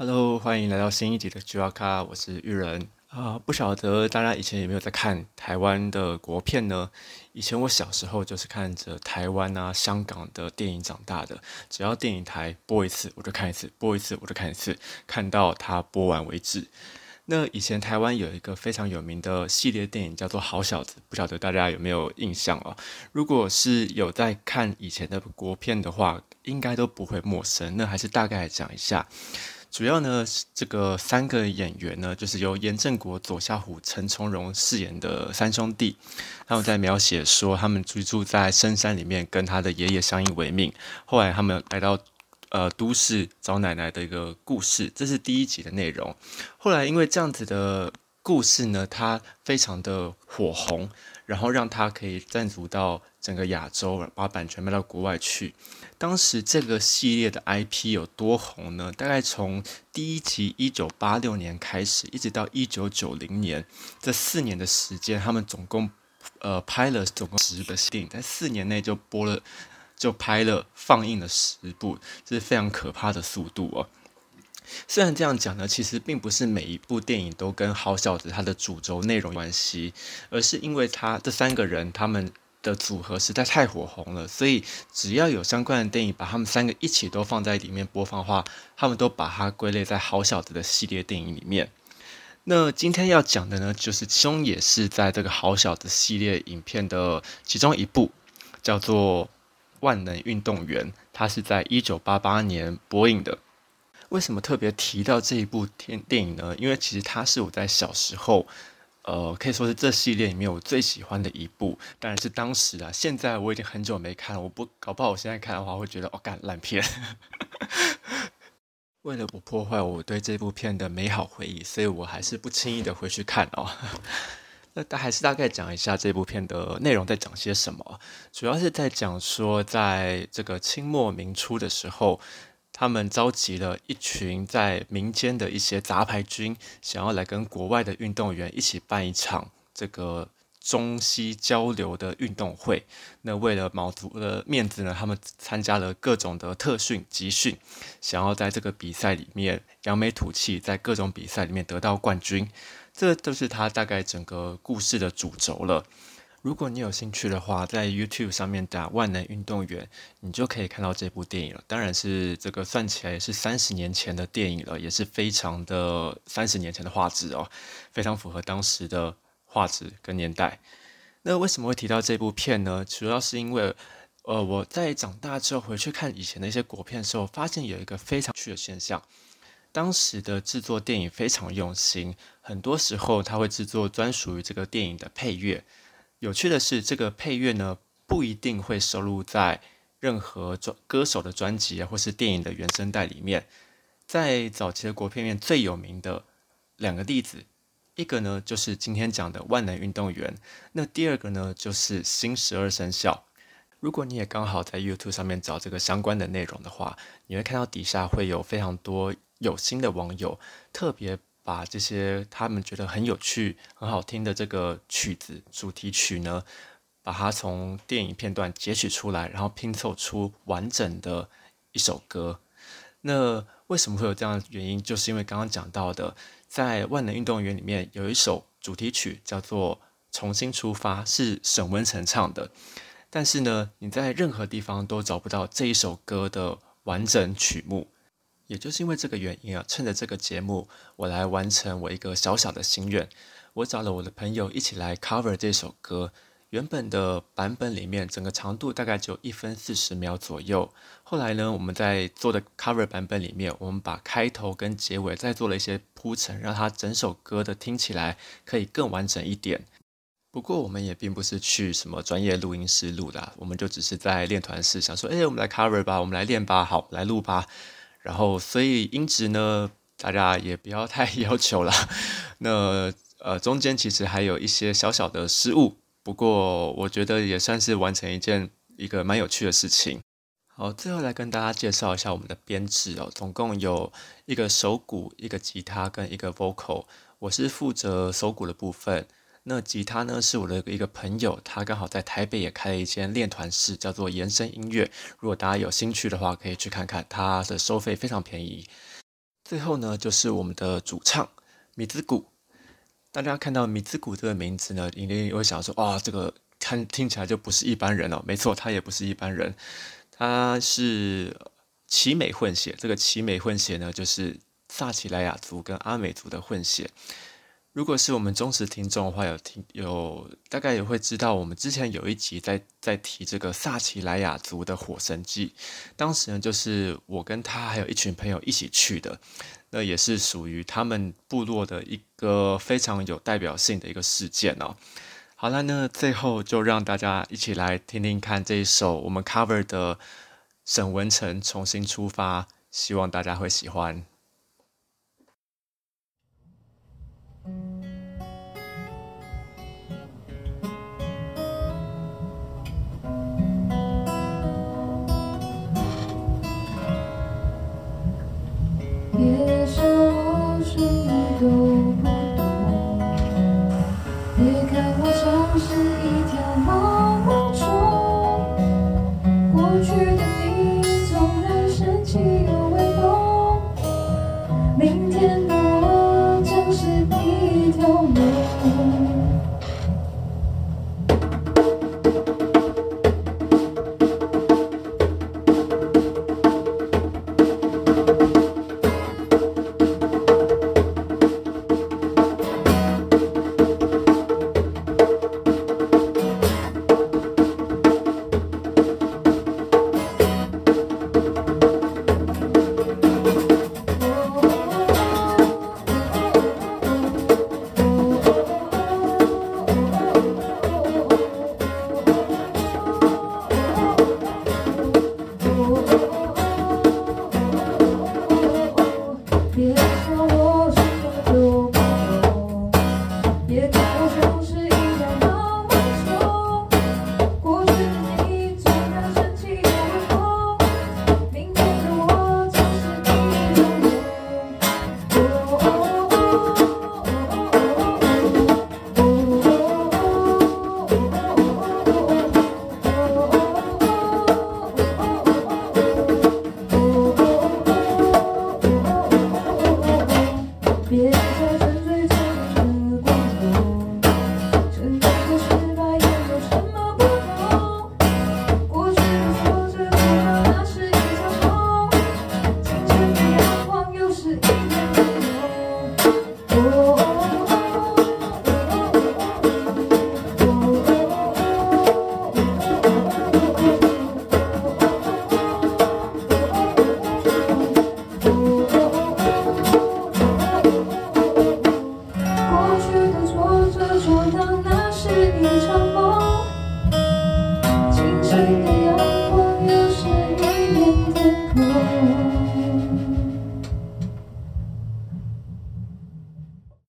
Hello，欢迎来到新一集的 j u 卡，我是玉人啊。不晓得大家以前有没有在看台湾的国片呢？以前我小时候就是看着台湾啊、香港的电影长大的。只要电影台播一次，我就看一次；播一次，我就看一次，看到它播完为止。那以前台湾有一个非常有名的系列电影叫做《好小子》，不晓得大家有没有印象啊？如果是有在看以前的国片的话，应该都不会陌生。那还是大概讲一下。主要呢，这个三个演员呢，就是由严正国、左夏虎、陈从容饰演的三兄弟。他们在描写说，他们居住在深山里面，跟他的爷爷相依为命。后来他们来到呃都市找奶奶的一个故事，这是第一集的内容。后来因为这样子的故事呢，它非常的火红。然后让他可以赞助到整个亚洲，把版权卖到国外去。当时这个系列的 IP 有多红呢？大概从第一集一九八六年开始，一直到一九九零年这四年的时间，他们总共呃拍了总共十个电影，在四年内就播了就拍了放映了十部，这是非常可怕的速度哦。虽然这样讲呢，其实并不是每一部电影都跟《好小子》它的主轴内容关系，而是因为他这三个人他们的组合实在太火红了，所以只要有相关的电影把他们三个一起都放在里面播放的话，他们都把它归类在《好小子》的系列电影里面。那今天要讲的呢，就是其中也是在这个《好小子》系列影片的其中一部，叫做《万能运动员》，它是在一九八八年播映的。为什么特别提到这一部电电影呢？因为其实它是我在小时候，呃，可以说是这系列里面我最喜欢的一部。当然是当时啊，现在我已经很久没看了，我不搞不好我现在看的话会觉得哦，干烂片。为了不破坏我对这部片的美好回忆，所以我还是不轻易的回去看哦。那大还是大概讲一下这部片的内容在讲些什么，主要是在讲说，在这个清末明初的时候。他们召集了一群在民间的一些杂牌军，想要来跟国外的运动员一起办一场这个中西交流的运动会。那为了卯足了面子呢，他们参加了各种的特训集训，想要在这个比赛里面扬眉吐气，在各种比赛里面得到冠军。这都是他大概整个故事的主轴了。如果你有兴趣的话，在 YouTube 上面打“万能运动员”，你就可以看到这部电影了。当然是这个算起来也是三十年前的电影了，也是非常的三十年前的画质哦，非常符合当时的画质跟年代。那为什么会提到这部片呢？主要是因为，呃，我在长大之后回去看以前的一些国片的时候，发现有一个非常趣的现象：当时的制作电影非常用心，很多时候他会制作专属于这个电影的配乐。有趣的是，这个配乐呢不一定会收录在任何专歌手的专辑啊，或是电影的原声带里面。在早期的国片面最有名的两个例子，一个呢就是今天讲的《万能运动员》，那第二个呢就是《新十二生肖》。如果你也刚好在 YouTube 上面找这个相关的内容的话，你会看到底下会有非常多有心的网友特别。把这些他们觉得很有趣、很好听的这个曲子主题曲呢，把它从电影片段截取出来，然后拼凑出完整的一首歌。那为什么会有这样的原因？就是因为刚刚讲到的，在《万能运动员》里面有一首主题曲叫做《重新出发》，是沈文成唱的。但是呢，你在任何地方都找不到这一首歌的完整曲目。也就是因为这个原因啊，趁着这个节目，我来完成我一个小小的心愿。我找了我的朋友一起来 cover 这首歌。原本的版本里面，整个长度大概只有一分四十秒左右。后来呢，我们在做的 cover 版本里面，我们把开头跟结尾再做了一些铺陈，让它整首歌的听起来可以更完整一点。不过我们也并不是去什么专业录音室录的，我们就只是在练团室想说，哎，我们来 cover 吧，我们来练吧，好，来录吧。然后，所以音质呢，大家也不要太 要求了。那呃，中间其实还有一些小小的失误，不过我觉得也算是完成一件一个蛮有趣的事情。好，最后来跟大家介绍一下我们的编制哦，总共有一个手鼓、一个吉他跟一个 vocal，我是负责手鼓的部分。那吉他呢，是我的一个朋友，他刚好在台北也开了一间练团室，叫做延伸音乐。如果大家有兴趣的话，可以去看看，他的收费非常便宜。最后呢，就是我们的主唱米兹谷。大家看到米兹谷这个名字呢，一定会想说：哇，这个看听起来就不是一般人哦。没错，他也不是一般人，他是奇美混血。这个奇美混血呢，就是萨奇莱雅族跟阿美族的混血。如果是我们忠实听众的话，有听有大概也会知道，我们之前有一集在在提这个萨奇莱雅族的火神祭，当时呢就是我跟他还有一群朋友一起去的，那也是属于他们部落的一个非常有代表性的一个事件哦。好了，那最后就让大家一起来听听看这一首我们 cover 的沈文成重新出发，希望大家会喜欢。Thank you. Thank you.